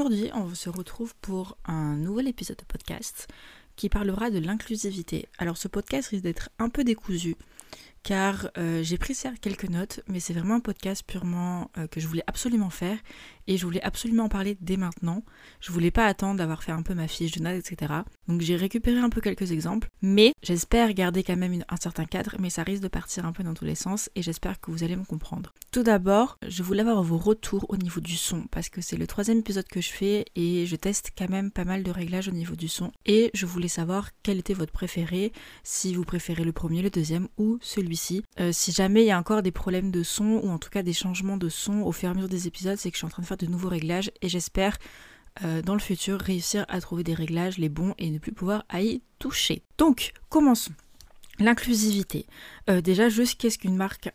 Aujourd'hui, on se retrouve pour un nouvel épisode de podcast qui parlera de l'inclusivité. Alors ce podcast risque d'être un peu décousu car euh, j'ai pris quelques notes, mais c'est vraiment un podcast purement euh, que je voulais absolument faire et je voulais absolument en parler dès maintenant. Je voulais pas attendre d'avoir fait un peu ma fiche de notes, etc. Donc j'ai récupéré un peu quelques exemples, mais j'espère garder quand même un certain cadre, mais ça risque de partir un peu dans tous les sens et j'espère que vous allez me comprendre. Tout d'abord, je voulais avoir vos retours au niveau du son parce que c'est le troisième épisode que je fais et je teste quand même pas mal de réglages au niveau du son et je voulais savoir quel était votre préféré, si vous préférez le premier, le deuxième ou celui-ci. Euh, si jamais il y a encore des problèmes de son ou en tout cas des changements de son au fur et à mesure des épisodes, c'est que je suis en train de faire de nouveaux réglages et j'espère euh, dans le futur réussir à trouver des réglages les bons et ne plus pouvoir à y toucher. Donc, commençons. L'inclusivité. Euh, déjà, juste qu'est-ce qu'une marque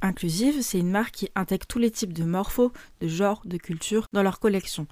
inclusive? C'est une marque qui intègre tous les types de morphos, de genres, de cultures dans leur collection.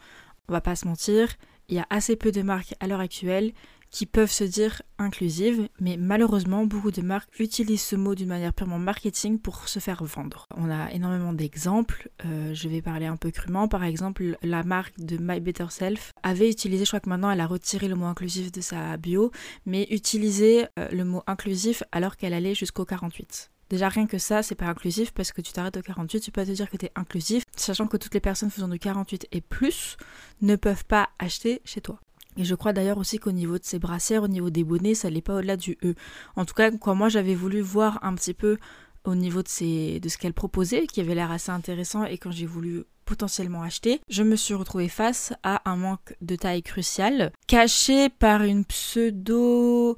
On va pas se mentir, il y a assez peu de marques à l'heure actuelle qui peuvent se dire inclusives, mais malheureusement, beaucoup de marques utilisent ce mot d'une manière purement marketing pour se faire vendre. On a énormément d'exemples, euh, je vais parler un peu crûment, par exemple, la marque de My Better Self avait utilisé, je crois que maintenant elle a retiré le mot inclusif de sa bio, mais utilisait euh, le mot inclusif alors qu'elle allait jusqu'au 48. Déjà rien que ça, c'est pas inclusif parce que tu t'arrêtes au 48, tu peux te dire que tu es inclusif, sachant que toutes les personnes faisant du 48 et plus ne peuvent pas acheter chez toi. Et je crois d'ailleurs aussi qu'au niveau de ces brassières, au niveau des bonnets, ça n'est pas au-delà du E. En tout cas, quand moi j'avais voulu voir un petit peu au niveau de ce qu'elle proposait, qui avait l'air assez intéressant, et quand j'ai voulu potentiellement acheter, je me suis retrouvée face à un manque de taille crucial, caché par une pseudo...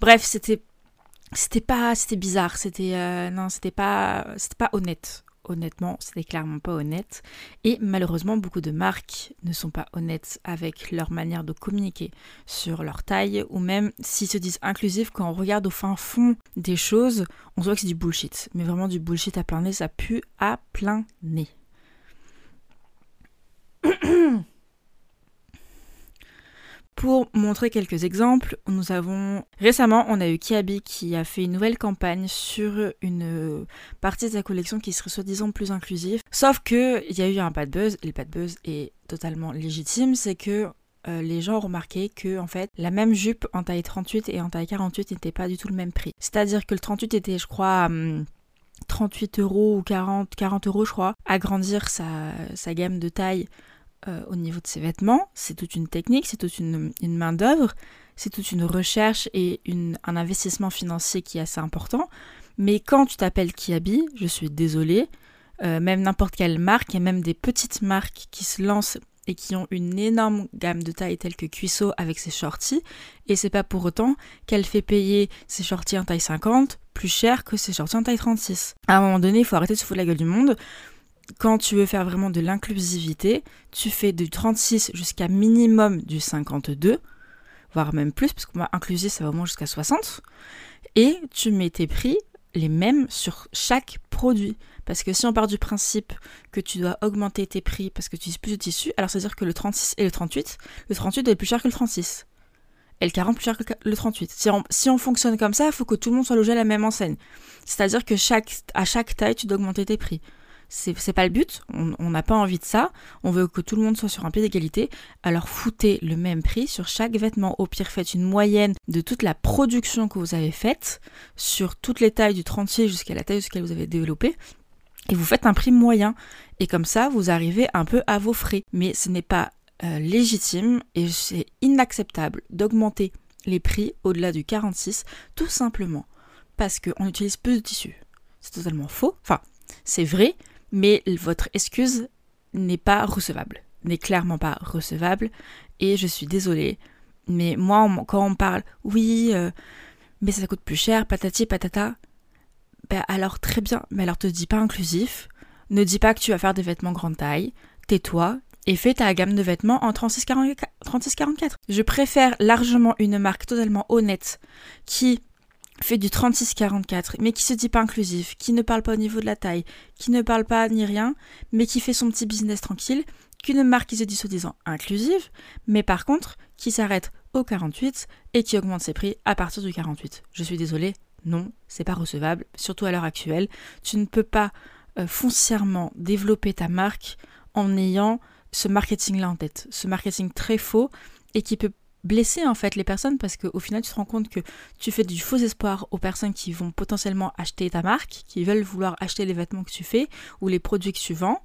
Bref, c'était c'était pas c'était bizarre c'était euh, non c'était pas c'était pas honnête honnêtement, c'était clairement pas honnête. Et malheureusement, beaucoup de marques ne sont pas honnêtes avec leur manière de communiquer sur leur taille, ou même s'ils se disent inclusifs, quand on regarde au fin fond des choses, on voit que c'est du bullshit. Mais vraiment du bullshit à plein nez, ça pue à plein nez. Pour montrer quelques exemples, nous avons récemment, on a eu Kiabi qui a fait une nouvelle campagne sur une partie de sa collection qui serait soi-disant plus inclusive. Sauf que il y a eu un pas de buzz, et le pas de buzz est totalement légitime, c'est que euh, les gens ont remarqué que en fait la même jupe en taille 38 et en taille 48 n'était pas du tout le même prix. C'est-à-dire que le 38 était, je crois, 38 euros ou 40, 40 euros, je crois. Agrandir sa gamme de taille euh, au niveau de ses vêtements. C'est toute une technique, c'est toute une, main-d'œuvre, c'est toute une recherche et un investissement financier qui est assez important. Mais quand tu t'appelles Kiabi, je suis désolée, euh, même n'importe quelle marque, a même des petites marques qui se lancent et qui ont une énorme gamme de tailles telles que Cuisseau avec ses shorties, et c'est pas pour autant qu'elle fait payer ses shorties en taille 50 plus cher que ses shorties en taille 36. À un moment donné, il faut arrêter de se foutre la gueule du monde quand tu veux faire vraiment de l'inclusivité, tu fais du 36 jusqu'à minimum du 52, voire même plus, parce que moi, inclusif, ça va au moins jusqu'à 60. Et tu mets tes prix les mêmes sur chaque produit. Parce que si on part du principe que tu dois augmenter tes prix parce que tu utilises plus de tissu, alors c'est-à-dire que le 36 et le 38, le 38 doit être plus cher que le 36. Et le 40 plus cher que le 38. Si on, si on fonctionne comme ça, il faut que tout le monde soit logé à la même enseigne. C'est-à-dire que chaque, à chaque taille, tu dois augmenter tes prix c'est pas le but, on n'a pas envie de ça, on veut que tout le monde soit sur un pied d'égalité, alors foutez le même prix sur chaque vêtement. Au pire, faites une moyenne de toute la production que vous avez faite sur toutes les tailles du 36 jusqu'à la taille jusqu'à vous avez développé, et vous faites un prix moyen. Et comme ça, vous arrivez un peu à vos frais. Mais ce n'est pas euh, légitime et c'est inacceptable d'augmenter les prix au-delà du 46, tout simplement parce qu'on utilise plus de tissu. C'est totalement faux. Enfin, c'est vrai, mais votre excuse n'est pas recevable, n'est clairement pas recevable, et je suis désolée, mais moi, quand on parle, oui, euh, mais ça coûte plus cher, patati patata, ben alors très bien, mais alors te dis pas inclusif, ne dis pas que tu vas faire des vêtements grande taille, tais-toi et fais ta gamme de vêtements en 36-44. Je préfère largement une marque totalement honnête qui fait du 36-44, mais qui se dit pas inclusif, qui ne parle pas au niveau de la taille, qui ne parle pas ni rien, mais qui fait son petit business tranquille, qu'une marque qui se dit soi-disant inclusive, mais par contre qui s'arrête au 48 et qui augmente ses prix à partir du 48. Je suis désolée, non, c'est pas recevable, surtout à l'heure actuelle. Tu ne peux pas euh, foncièrement développer ta marque en ayant ce marketing-là en tête, ce marketing très faux et qui peut blesser en fait les personnes parce qu'au final tu te rends compte que tu fais du faux espoir aux personnes qui vont potentiellement acheter ta marque, qui veulent vouloir acheter les vêtements que tu fais ou les produits que tu vends.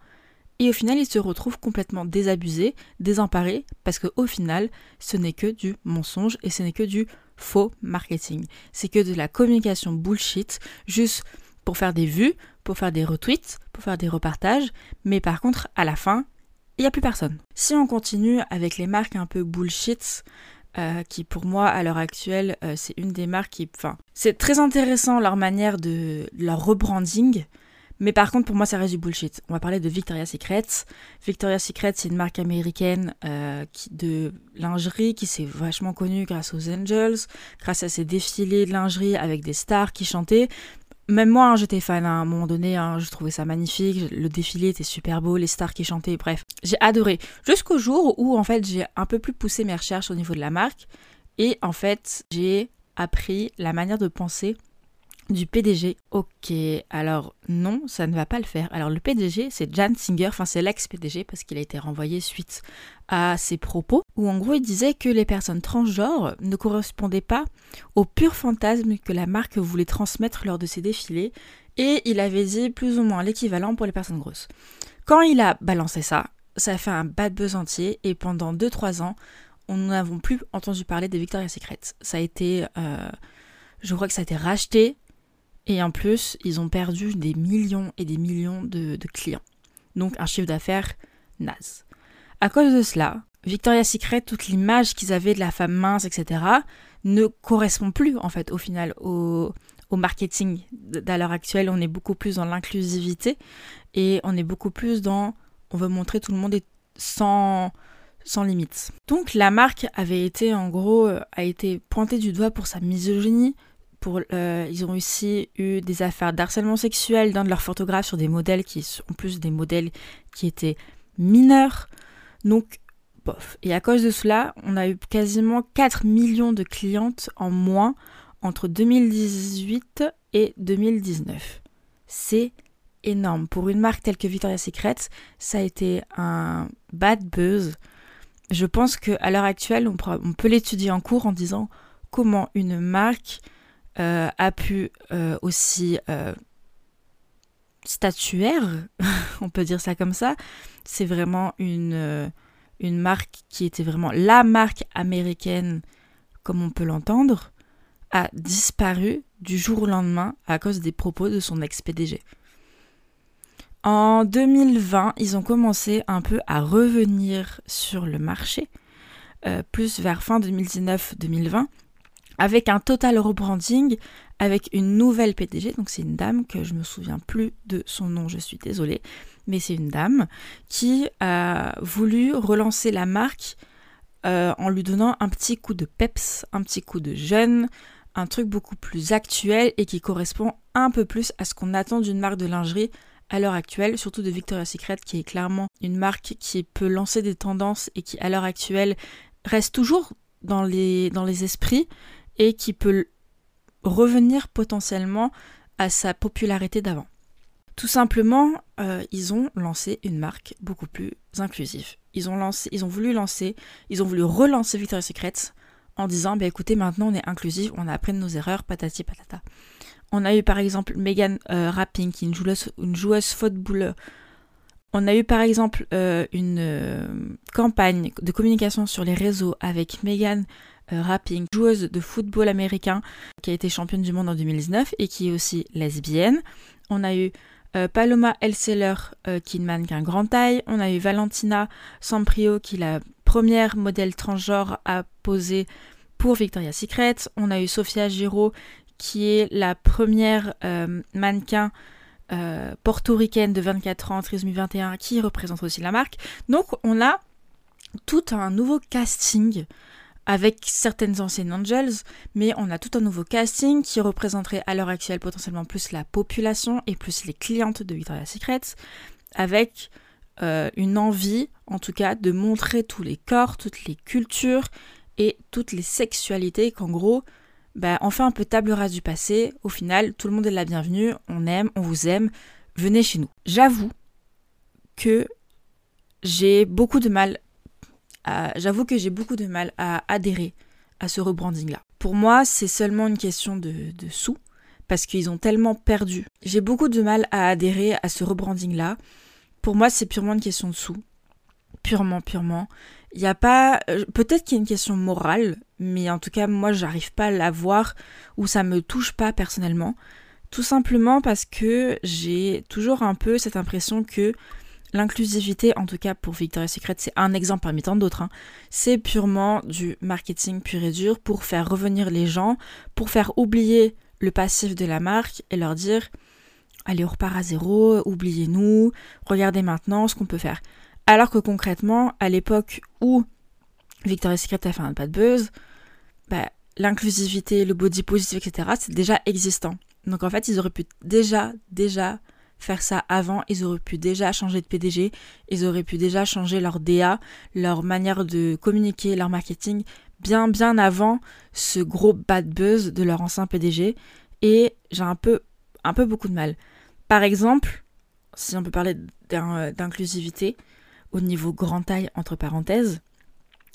Et au final, ils se retrouvent complètement désabusés, désemparés, parce qu'au final, ce n'est que du mensonge et ce n'est que du faux marketing. C'est que de la communication bullshit, juste pour faire des vues, pour faire des retweets, pour faire des repartages, mais par contre, à la fin, il n'y a plus personne. Si on continue avec les marques un peu bullshit, euh, qui pour moi à l'heure actuelle euh, c'est une des marques qui enfin c'est très intéressant leur manière de leur rebranding mais par contre pour moi ça reste du bullshit. On va parler de Victoria's Secret. Victoria's Secret c'est une marque américaine euh, de lingerie qui s'est vachement connue grâce aux Angels grâce à ses défilés de lingerie avec des stars qui chantaient même moi, hein, j'étais fan à un moment donné, hein, je trouvais ça magnifique, le défilé était super beau, les stars qui chantaient, bref, j'ai adoré. Jusqu'au jour où en fait j'ai un peu plus poussé mes recherches au niveau de la marque. Et en fait j'ai appris la manière de penser du PDG. Ok, alors non, ça ne va pas le faire. Alors le PDG, c'est Jan Singer, enfin c'est l'ex-PDG parce qu'il a été renvoyé suite à ses propos, où en gros il disait que les personnes transgenres ne correspondaient pas au pur fantasme que la marque voulait transmettre lors de ses défilés, et il avait dit plus ou moins l'équivalent pour les personnes grosses. Quand il a balancé ça, ça a fait un bad buzz entier, et pendant 2-3 ans, on n'avons plus entendu parler des Victoria's Secret. Ça a été... Euh, je crois que ça a été racheté et en plus, ils ont perdu des millions et des millions de, clients. Donc un chiffre d'affaires naze. À cause de cela, Victoria's Secret, toute l'image qu'ils avaient de la femme mince, etc., ne correspond plus en fait au final au, marketing d'à l'heure actuelle. On est beaucoup plus dans l'inclusivité et on est beaucoup plus dans on veut montrer tout le monde est sans sans limite. Donc la marque avait été en gros a été pointée du doigt pour sa misogynie, euh, ils ont aussi eu des affaires d'harcèlement sexuel d'un de leurs photographes sur des modèles qui sont en plus des modèles qui étaient mineurs. Donc, bof. Et à cause de cela, on a eu quasiment 4 millions de clientes en moins entre 2018 et 2019. C'est énorme. Pour une marque telle que Victoria's Secret, ça a été un bad buzz. Je pense qu'à l'heure actuelle, on peut l'étudier en cours en disant comment une marque euh, a pu euh, aussi euh, statuaire, on peut dire ça comme ça. C'est vraiment une, une marque qui était vraiment la marque américaine, comme on peut l'entendre, a disparu du jour au lendemain à cause des propos de son ex-PDG. En 2020, ils ont commencé un peu à revenir sur le marché, plus vers fin 2019-2020, avec un total rebranding, avec une nouvelle PDG, donc c'est une dame que je me souviens plus de son nom, je suis désolée, mais c'est une dame qui a voulu relancer la marque euh, en lui donnant un petit coup de peps, un petit coup de jeune, un truc beaucoup plus actuel et qui correspond un peu plus à ce qu'on attend d'une marque de lingerie à l'heure actuelle, surtout de Victoria's Secret, qui est clairement une marque qui peut lancer des tendances et qui à l'heure actuelle reste toujours dans les, dans les esprits, et qui peut revenir potentiellement à sa popularité d'avant. Tout simplement, euh, ils ont lancé une marque beaucoup plus inclusive. Ils ont, voulu lancer, ils ont voulu relancer Victoria's Secret en disant bah, écoutez, maintenant on est inclusif, on a appris de nos erreurs, patati patata. On a eu par exemple Megan euh, Rapping, qui est une joueuse, une football. On a eu par exemple euh, une campagne de communication sur les réseaux avec Megan rapping, joueuse de football américain qui a été championne du monde en 2019 et qui est aussi lesbienne. On a eu euh, Paloma Elseller euh, qui est une mannequin grande taille. On a eu Valentina Samprio qui est la première modèle transgenre à poser pour Victoria's Secret. On a eu Sofia Giro qui est la première mannequin portoricaine de 24 ans, trisomie 21, qui représente aussi la marque. Donc on a tout un nouveau casting avec certaines anciennes Angels, mais on a tout un nouveau casting qui représenterait à l'heure actuelle potentiellement plus la population et plus les clientes de Victoria's Secret, avec euh, une envie, en tout cas, de montrer tous les corps, toutes les cultures et toutes les sexualités, qu'en gros, bah, on fait un peu table rase du passé, au final, tout le monde est la bienvenue, on aime, on vous aime, venez chez nous. J'avoue que j'ai beaucoup de mal, j'avoue que j'ai beaucoup de mal à adhérer à ce rebranding-là. Pour moi, c'est seulement une question de, de sous, parce qu'ils ont tellement perdu. J'ai beaucoup de mal à adhérer à ce rebranding-là. Pour moi, c'est purement une question de sous. Purement, purement. Il n'y a pas. Euh, peut-être qu'il y a une question morale, mais en tout cas, moi, j'arrive pas à la voir ou ça me touche pas personnellement. Tout simplement parce que j'ai toujours un peu cette impression que l'inclusivité, en tout cas pour Victoria's Secret, c'est un exemple parmi tant d'autres. Hein. C'est purement du marketing pur et dur pour faire revenir les gens, pour faire oublier le passif de la marque et leur dire allez, on repart à zéro, oubliez-nous, regardez maintenant ce qu'on peut faire. Alors que concrètement, à l'époque où Victoria's Secret a fait un pas de buzz, bah, l'inclusivité, le body positive, etc., c'est déjà existant. Donc en fait, ils auraient pu déjà, déjà faire ça avant, ils auraient pu déjà changer de PDG, ils auraient pu déjà changer leur DA, leur manière de communiquer, leur marketing, bien bien avant ce gros bad buzz de leur ancien PDG. Et j'ai un peu, un peu beaucoup de mal. Par exemple, si on peut parler d'inclusivité au niveau grand taille entre parenthèses,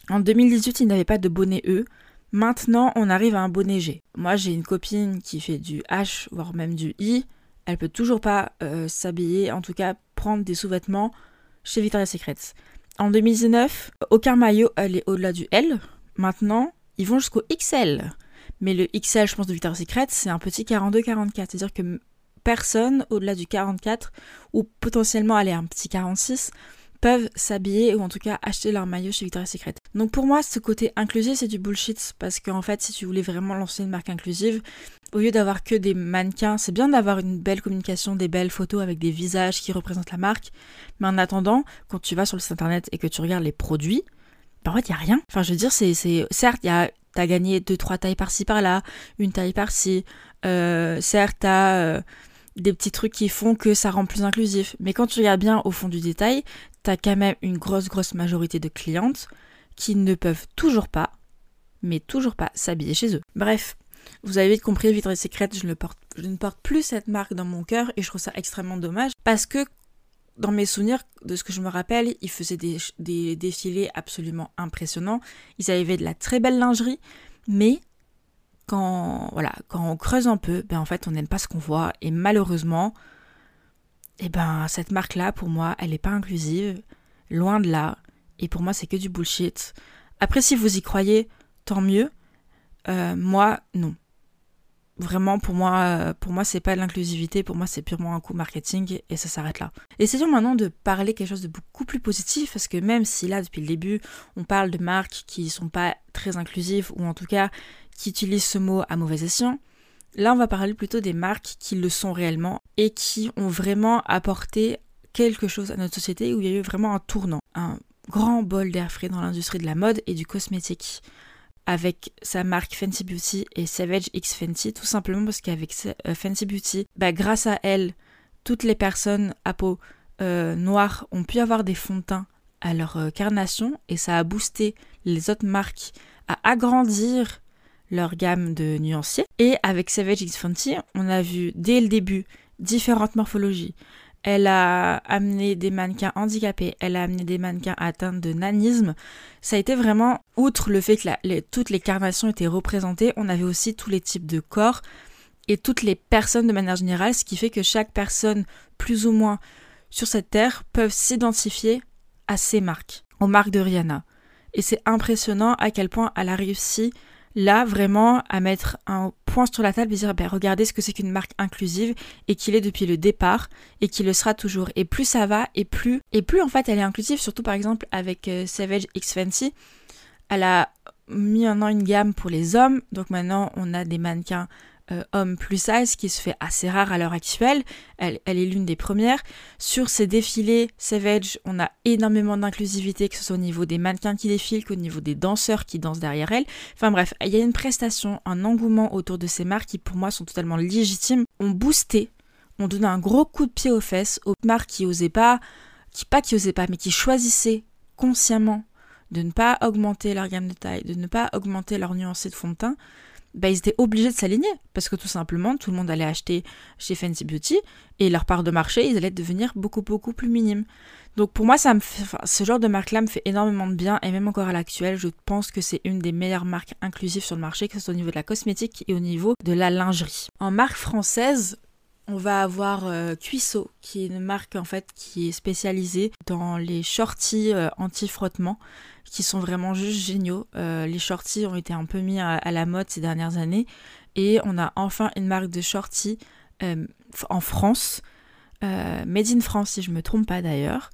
en 2018, ils n'avaient pas de bonnet E. Maintenant, on arrive à un bonnet G. Moi, j'ai une copine qui fait du H, voire même du I. Elle peut toujours pas euh, s'habiller, en tout cas prendre des sous-vêtements chez Victoria's Secret. En 2019, aucun maillot allait au-delà du L. Maintenant, ils vont jusqu'au XL. Mais le XL, je pense, de Victoria's Secret, c'est un petit 42-44. C'est-à-dire que personne au-delà du 44, ou potentiellement aller un petit 46, peuvent s'habiller ou en tout cas acheter leur maillot chez Victoria's Secret. Donc pour moi, ce côté inclusif, c'est du bullshit parce qu'en fait, si tu voulais vraiment lancer une marque inclusive, au lieu d'avoir que des mannequins, c'est bien d'avoir une belle communication, des belles photos avec des visages qui représentent la marque, mais en attendant, quand tu vas sur le site internet et que tu regardes les produits, ben en fait, il n'y a rien. Enfin, je veux dire, c'est, certes, il y a t'as gagné deux trois tailles par-ci par-là, une taille par-ci. Euh, certes, t'as euh, des petits trucs qui font que ça rend plus inclusif. Mais quand tu regardes bien au fond du détail, quand même une grosse, grosse majorité de clientes qui ne peuvent toujours pas, mais toujours pas, s'habiller chez eux. Bref, vous avez vite compris, je ne, porte, je ne porte plus cette marque dans mon cœur et je trouve ça extrêmement dommage parce que dans mes souvenirs, de ce que je me rappelle, ils faisaient des, des défilés absolument impressionnants. Ils avaient de la très belle lingerie, mais quand, voilà, quand on creuse un peu, ben en fait, on n'aime pas ce qu'on voit. Et malheureusement, eh ben, cette marque-là, pour moi, elle n'est pas inclusive, loin de là. Et pour moi, c'est que du bullshit. Après, si vous y croyez, tant mieux. Euh, moi, non. Vraiment, pour moi, euh, pour moi, c'est pas de l'inclusivité. Pour moi, c'est purement un coup marketing et ça s'arrête là. Essayons maintenant de parler quelque chose de beaucoup plus positif parce que même si là, depuis le début, on parle de marques qui sont pas très inclusives ou en tout cas qui utilisent ce mot à mauvais escient, Là, on va parler plutôt des marques qui le sont réellement et qui ont vraiment apporté quelque chose à notre société où il y a eu vraiment un tournant, un grand bol d'air frais dans l'industrie de la mode et du cosmétique avec sa marque Fenty Beauty et Savage X Fenty, tout simplement parce qu'avec euh, Fenty Beauty, bah, grâce à elle, toutes les personnes à peau euh, noire ont pu avoir des fonds de à leur euh, carnation et ça a boosté les autres marques à agrandir leur gamme de nuanciers. Et avec Savage X Fenty, on a vu dès le début différentes morphologies. Elle a amené des mannequins handicapés, elle a amené des mannequins atteints de nanisme. Ça a été vraiment, outre le fait que toutes les carnations étaient représentées, on avait aussi tous les types de corps et toutes les personnes de manière générale, ce qui fait que chaque personne, plus ou moins sur cette terre, peuvent s'identifier à ces marques, aux marques de Rihanna. Et c'est impressionnant à quel point elle a réussi là vraiment à mettre un point sur la table et dire ben, regardez ce que c'est qu'une marque inclusive et qu'il est depuis le départ et qu'il le sera toujours. Et plus ça va et plus et plus en fait elle est inclusive, surtout par exemple avec euh, Savage X Fancy. Elle a mis maintenant une gamme pour les hommes, donc maintenant on a des mannequins euh, homme plus size qui se fait assez rare à l'heure actuelle. Elle, est l'une des premières. Sur ces défilés Savage, on a énormément d'inclusivité, que ce soit au niveau des mannequins qui défilent qu'au niveau des danseurs qui dansent derrière elle. Enfin bref, il y a une prestation, un engouement autour de ces marques qui pour moi sont totalement légitimes. On boosté, on donnait un gros coup de pied aux fesses aux marques qui osaient pas, qui pas qui osaient pas, mais qui choisissaient consciemment de ne pas augmenter leur gamme de taille, de ne pas augmenter leur nuancée de fond de teint bah, ils étaient obligés de s'aligner parce que tout simplement tout le monde allait acheter chez Fancy Beauty et leur part de marché ils allaient devenir beaucoup beaucoup plus minimes. Donc pour moi ça me ce genre de marque là me fait énormément de bien et même encore à l'actuel je pense que c'est une des meilleures marques inclusives sur le marché que ce soit au niveau de la cosmétique et au niveau de la lingerie. En marque française on va avoir euh, Cuisseau, qui est une marque en fait qui est spécialisée dans les shorties euh, anti-frottement, qui sont vraiment juste géniaux. Euh, les shorties ont été un peu mis à, la mode ces dernières années, et on a enfin une marque de shorties en France, made in France si je me trompe pas d'ailleurs,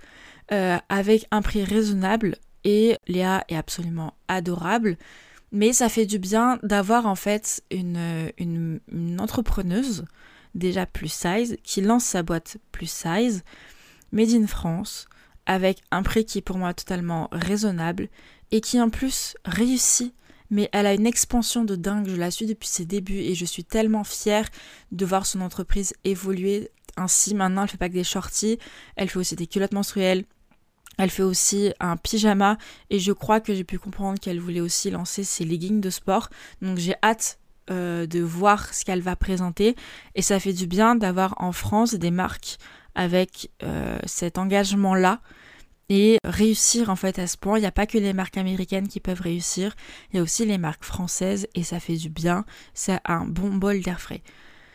avec un prix raisonnable. Et Léa est absolument adorable. Mais ça fait du bien d'avoir en fait une, une entrepreneuse déjà plus size, qui lance sa boîte plus size, made in France, avec un prix qui est pour moi totalement raisonnable et qui en plus réussit. Mais elle a une expansion de dingue, je la suis depuis ses débuts et je suis tellement fière de voir son entreprise évoluer ainsi. Maintenant, elle fait pas que des shorties, elle fait aussi des culottes menstruelles, elle fait aussi un pyjama et je crois que j'ai pu comprendre qu'elle voulait aussi lancer ses leggings de sport. Donc j'ai hâte euh, de voir ce qu'elle va présenter. Et ça fait du bien d'avoir en France des marques avec euh, cet engagement-là et réussir en fait à ce point. Il n'y a pas que les marques américaines qui peuvent réussir, il y a aussi les marques françaises et ça fait du bien. C'est un bon bol d'air frais.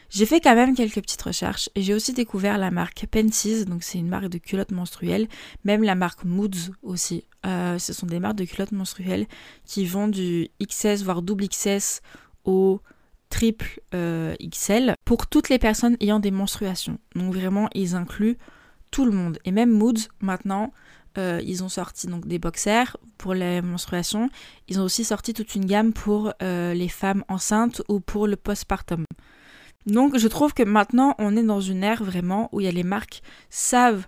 J'ai fait quand même quelques petites recherches et j'ai aussi découvert la marque Pensies, donc c'est une marque de culottes menstruelles, même la marque Moods aussi. Euh, ce sont des marques de culottes menstruelles qui vont du XS voire double XS au triple euh, XL pour toutes les personnes ayant des menstruations. Donc vraiment, ils incluent tout le monde. Et même Moods, maintenant, euh, ils ont sorti donc des boxers pour les menstruations. Ils ont aussi sorti toute une gamme pour euh, les femmes enceintes ou pour le postpartum. Donc je trouve que maintenant, on est dans une ère vraiment où il y a les marques savent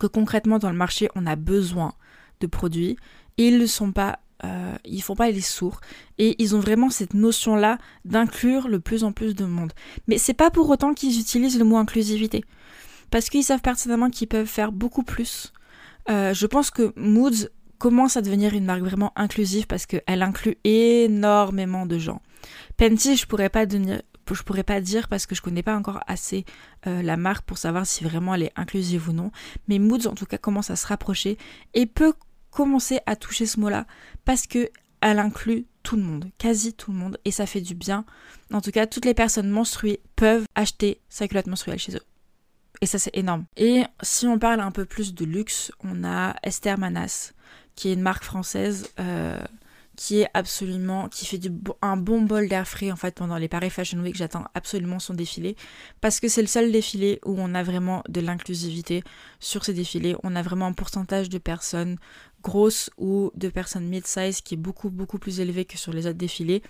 que concrètement dans le marché, on a besoin de produits et ils ne sont pas euh, ils font pas les sourds et ils ont vraiment cette notion là d'inclure le plus en plus de monde. Mais c'est pas pour autant qu'ils utilisent le mot inclusivité parce qu'ils savent pertinemment qu'ils peuvent faire beaucoup plus. Euh, je pense que Moods commence à devenir une marque vraiment inclusive parce qu'elle inclut énormément de gens. Penti, je pourrais pas je pourrais pas dire parce que je connais pas encore assez euh, la marque pour savoir si vraiment elle est inclusive ou non. Mais Moods en tout cas commence à se rapprocher et peut commencer à toucher ce mot-là parce que elle inclut tout le monde, quasi tout le monde, et ça fait du bien. En tout cas, toutes les personnes menstruées peuvent acheter sa culotte menstruelle chez eux. Et ça, c'est énorme. Et si on parle un peu plus de luxe, on a Esther Manas, qui est une marque française euh, qui est absolument, qui fait un bon bol d'air frais en fait pendant les Paris Fashion Week. J'attends absolument son défilé parce que c'est le seul défilé où on a vraiment de l'inclusivité sur ces défilés. On a vraiment un pourcentage de personnes grosses ou de personnes mid-size qui est beaucoup beaucoup plus élevé que sur les autres défilés,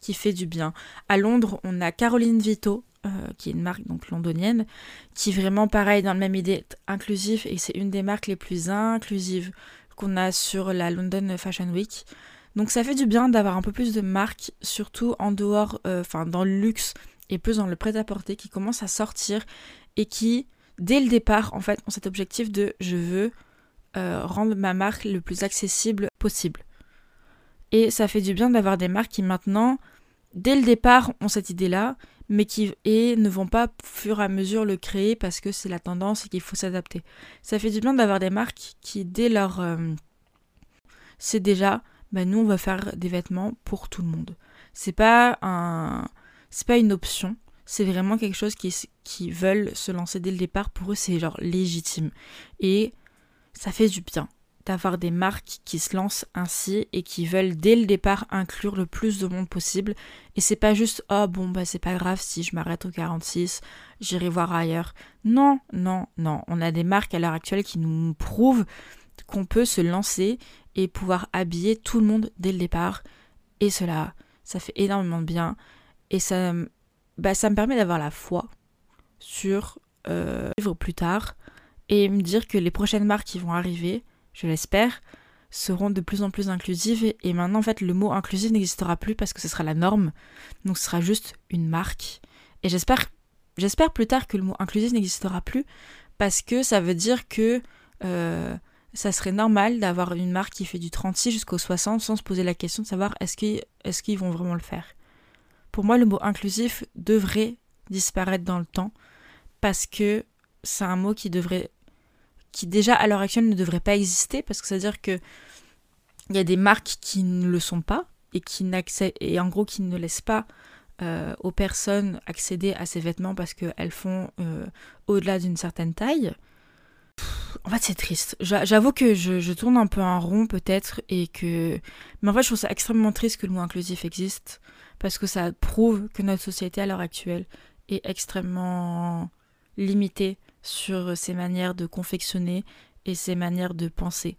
qui fait du bien. À Londres, on a Caroline Vito, euh, qui est une marque donc londonienne, qui vraiment pareil dans le même idée inclusif et c'est une des marques les plus inclusives qu'on a sur la London Fashion Week. Donc ça fait du bien d'avoir un peu plus de marques, surtout en dehors, euh, enfin dans le luxe et plus dans le prêt-à-porter, qui commencent à sortir et qui, dès le départ, en fait, ont cet objectif de je veux euh, rendre ma marque le plus accessible possible. Et ça fait du bien d'avoir des marques qui maintenant, dès le départ, ont cette idée-là, mais qui et ne vont pas au fur et à mesure le créer parce que c'est la tendance et qu'il faut s'adapter. Ça fait du bien d'avoir des marques qui, dès leur... Euh, c'est déjà, ben nous on va faire des vêtements pour tout le monde. C'est pas un... C'est pas une option, c'est vraiment quelque chose qui, qui veulent se lancer dès le départ. Pour eux, c'est genre légitime. Et ça fait du bien d'avoir des marques qui se lancent ainsi et qui veulent dès le départ inclure le plus de monde possible. Et c'est pas juste oh bon bah c'est pas grave si je m'arrête au 46, j'irai voir ailleurs. Non, non, non. On a des marques à l'heure actuelle qui nous prouvent qu'on peut se lancer et pouvoir habiller tout le monde dès le départ. Et cela, ça fait énormément de bien. Et ça, bah, ça me permet d'avoir la foi sur euh, vivre plus tard et me dire que les prochaines marques qui vont arriver, je l'espère, seront de plus en plus inclusives et maintenant en fait le mot inclusif n'existera plus parce que ce sera la norme, donc ce sera juste une marque. Et j'espère, j'espère plus tard que le mot inclusif n'existera plus parce que ça veut dire que euh, ça serait normal d'avoir une marque qui fait du 36 jusqu'au 60 sans se poser la question de savoir est-ce qu'ils vont vraiment le faire. pour moi, le mot inclusif devrait disparaître dans le temps parce que c'est un mot qui devrait, qui déjà à l'heure actuelle ne devrait pas exister parce que c'est-à-dire que il y a des marques qui ne le sont pas et qui et en gros qui ne laissent pas euh, aux personnes accéder à ces vêtements parce qu'elles font euh, au-delà d'une certaine taille. en fait, c'est triste. J'avoue que je, je, tourne un peu en rond peut-être et que, mais en fait, je trouve ça extrêmement triste que le mot inclusif existe parce que ça prouve que notre société à l'heure actuelle est extrêmement limitée sur ses manières de confectionner et ses manières de penser.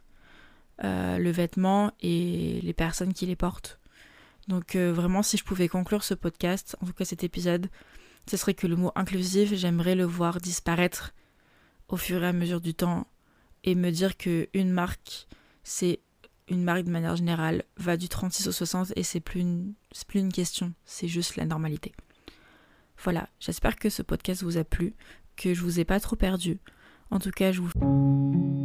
Euh, le vêtement et les personnes qui les portent. Donc euh, vraiment, si je pouvais conclure ce podcast, en tout cas cet épisode, ce serait que le mot inclusif, j'aimerais le voir disparaître au fur et à mesure du temps et me dire que une marque, c'est une marque de manière générale, va du 36 au 60 et c'est plus une, plus une question, c'est juste la normalité. Voilà, j'espère que ce podcast vous a plu, que je vous ai pas trop perdu. En tout cas, je vous...